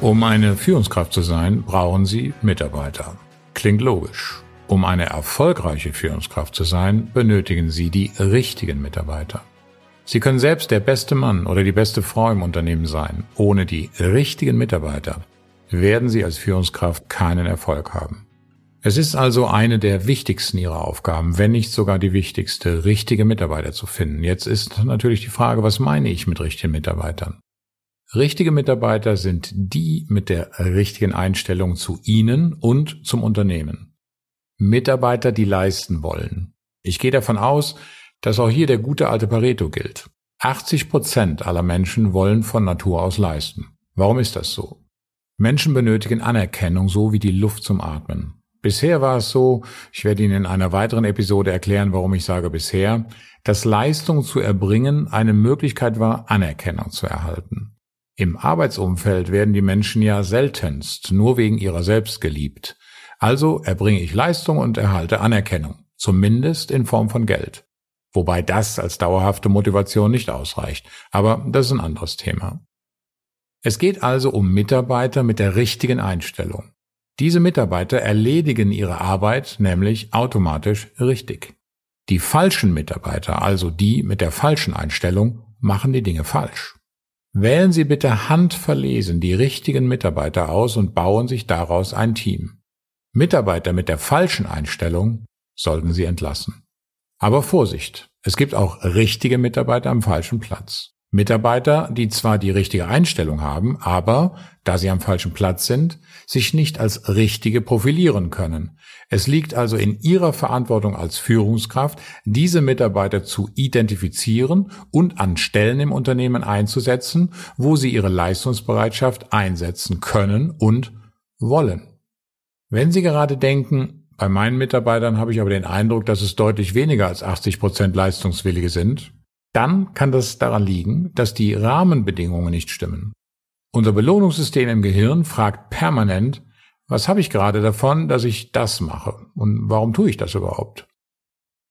Um eine Führungskraft zu sein, brauchen Sie Mitarbeiter. Klingt logisch. Um eine erfolgreiche Führungskraft zu sein, benötigen Sie die richtigen Mitarbeiter. Sie können selbst der beste Mann oder die beste Frau im Unternehmen sein. Ohne die richtigen Mitarbeiter werden Sie als Führungskraft keinen Erfolg haben. Es ist also eine der wichtigsten Ihrer Aufgaben, wenn nicht sogar die wichtigste, richtige Mitarbeiter zu finden. Jetzt ist natürlich die Frage, was meine ich mit richtigen Mitarbeitern? Richtige Mitarbeiter sind die mit der richtigen Einstellung zu Ihnen und zum Unternehmen. Mitarbeiter, die leisten wollen. Ich gehe davon aus, dass auch hier der gute alte Pareto gilt. 80 Prozent aller Menschen wollen von Natur aus leisten. Warum ist das so? Menschen benötigen Anerkennung so wie die Luft zum Atmen. Bisher war es so, ich werde Ihnen in einer weiteren Episode erklären, warum ich sage bisher, dass Leistung zu erbringen eine Möglichkeit war, Anerkennung zu erhalten. Im Arbeitsumfeld werden die Menschen ja seltenst nur wegen ihrer selbst geliebt. Also erbringe ich Leistung und erhalte Anerkennung, zumindest in Form von Geld. Wobei das als dauerhafte Motivation nicht ausreicht, aber das ist ein anderes Thema. Es geht also um Mitarbeiter mit der richtigen Einstellung. Diese Mitarbeiter erledigen ihre Arbeit nämlich automatisch richtig. Die falschen Mitarbeiter, also die mit der falschen Einstellung, machen die Dinge falsch. Wählen Sie bitte handverlesen die richtigen Mitarbeiter aus und bauen sich daraus ein Team. Mitarbeiter mit der falschen Einstellung sollten Sie entlassen. Aber Vorsicht, es gibt auch richtige Mitarbeiter am falschen Platz. Mitarbeiter, die zwar die richtige Einstellung haben, aber, da sie am falschen Platz sind, sich nicht als richtige profilieren können. Es liegt also in ihrer Verantwortung als Führungskraft, diese Mitarbeiter zu identifizieren und an Stellen im Unternehmen einzusetzen, wo sie ihre Leistungsbereitschaft einsetzen können und wollen. Wenn Sie gerade denken, bei meinen Mitarbeitern habe ich aber den Eindruck, dass es deutlich weniger als 80 Prozent Leistungswillige sind, dann kann das daran liegen, dass die Rahmenbedingungen nicht stimmen. Unser Belohnungssystem im Gehirn fragt permanent, was habe ich gerade davon, dass ich das mache? Und warum tue ich das überhaupt?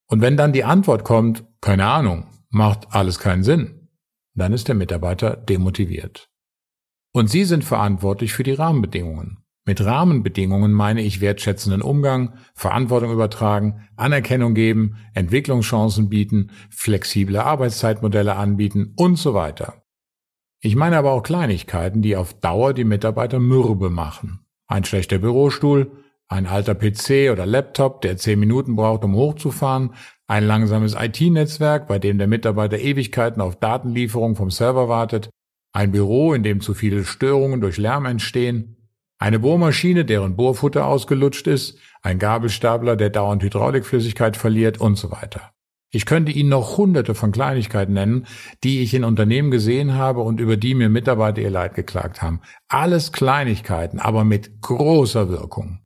Und wenn dann die Antwort kommt, keine Ahnung, macht alles keinen Sinn, dann ist der Mitarbeiter demotiviert. Und Sie sind verantwortlich für die Rahmenbedingungen. Mit Rahmenbedingungen meine ich wertschätzenden Umgang, Verantwortung übertragen, Anerkennung geben, Entwicklungschancen bieten, flexible Arbeitszeitmodelle anbieten und so weiter. Ich meine aber auch Kleinigkeiten, die auf Dauer die Mitarbeiter mürbe machen. Ein schlechter Bürostuhl, ein alter PC oder Laptop, der zehn Minuten braucht, um hochzufahren, ein langsames IT-Netzwerk, bei dem der Mitarbeiter Ewigkeiten auf Datenlieferung vom Server wartet, ein Büro, in dem zu viele Störungen durch Lärm entstehen, eine Bohrmaschine, deren Bohrfutter ausgelutscht ist, ein Gabelstapler, der dauernd Hydraulikflüssigkeit verliert und so weiter. Ich könnte Ihnen noch hunderte von Kleinigkeiten nennen, die ich in Unternehmen gesehen habe und über die mir Mitarbeiter ihr Leid geklagt haben. Alles Kleinigkeiten, aber mit großer Wirkung.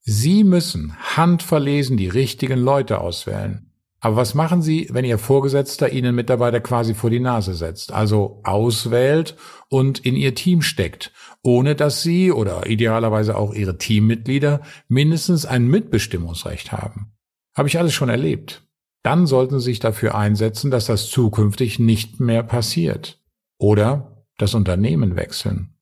Sie müssen handverlesen die richtigen Leute auswählen. Aber was machen Sie, wenn Ihr Vorgesetzter Ihnen Mitarbeiter quasi vor die Nase setzt, also auswählt und in Ihr Team steckt, ohne dass Sie oder idealerweise auch Ihre Teammitglieder mindestens ein Mitbestimmungsrecht haben? Habe ich alles schon erlebt. Dann sollten Sie sich dafür einsetzen, dass das zukünftig nicht mehr passiert. Oder das Unternehmen wechseln.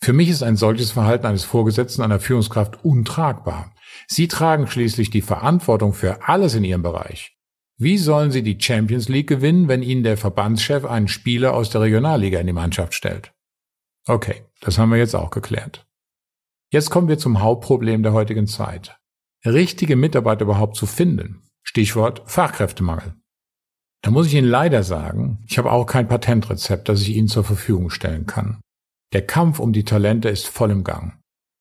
Für mich ist ein solches Verhalten eines Vorgesetzten einer Führungskraft untragbar. Sie tragen schließlich die Verantwortung für alles in Ihrem Bereich. Wie sollen Sie die Champions League gewinnen, wenn Ihnen der Verbandschef einen Spieler aus der Regionalliga in die Mannschaft stellt? Okay, das haben wir jetzt auch geklärt. Jetzt kommen wir zum Hauptproblem der heutigen Zeit. Richtige Mitarbeiter überhaupt zu finden. Stichwort Fachkräftemangel. Da muss ich Ihnen leider sagen, ich habe auch kein Patentrezept, das ich Ihnen zur Verfügung stellen kann. Der Kampf um die Talente ist voll im Gang.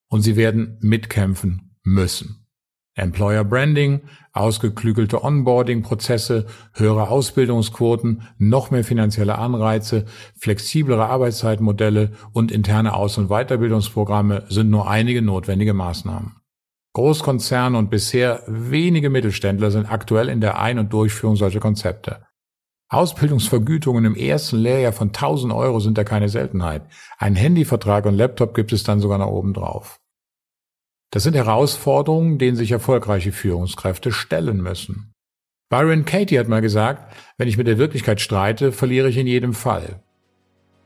Und Sie werden mitkämpfen müssen. Employer Branding, ausgeklügelte Onboarding-Prozesse, höhere Ausbildungsquoten, noch mehr finanzielle Anreize, flexiblere Arbeitszeitmodelle und interne Aus- und Weiterbildungsprogramme sind nur einige notwendige Maßnahmen. Großkonzerne und bisher wenige Mittelständler sind aktuell in der Ein- und Durchführung solcher Konzepte. Ausbildungsvergütungen im ersten Lehrjahr von 1000 Euro sind da keine Seltenheit. Ein Handyvertrag und Laptop gibt es dann sogar noch oben drauf. Das sind Herausforderungen, denen sich erfolgreiche Führungskräfte stellen müssen. Byron Katie hat mal gesagt, wenn ich mit der Wirklichkeit streite, verliere ich in jedem Fall.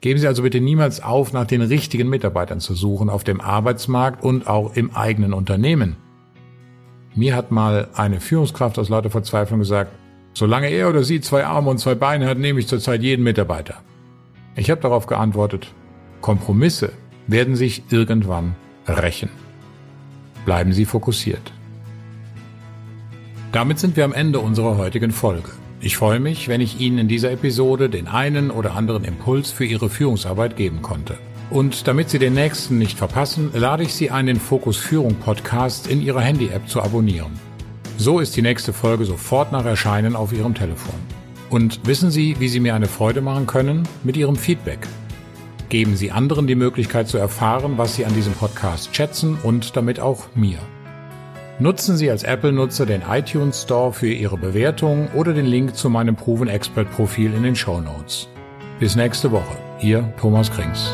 Geben Sie also bitte niemals auf, nach den richtigen Mitarbeitern zu suchen auf dem Arbeitsmarkt und auch im eigenen Unternehmen. Mir hat mal eine Führungskraft aus lauter Verzweiflung gesagt, solange er oder sie zwei Arme und zwei Beine hat, nehme ich zurzeit jeden Mitarbeiter. Ich habe darauf geantwortet, Kompromisse werden sich irgendwann rächen. Bleiben Sie fokussiert. Damit sind wir am Ende unserer heutigen Folge. Ich freue mich, wenn ich Ihnen in dieser Episode den einen oder anderen Impuls für Ihre Führungsarbeit geben konnte. Und damit Sie den nächsten nicht verpassen, lade ich Sie ein, den Fokus Führung Podcast in Ihrer Handy-App zu abonnieren. So ist die nächste Folge sofort nach Erscheinen auf Ihrem Telefon. Und wissen Sie, wie Sie mir eine Freude machen können? Mit Ihrem Feedback. Geben Sie anderen die Möglichkeit zu erfahren, was Sie an diesem Podcast schätzen und damit auch mir. Nutzen Sie als Apple-Nutzer den iTunes Store für Ihre Bewertung oder den Link zu meinem Proven Expert Profil in den Show Notes. Bis nächste Woche. Ihr Thomas Krings.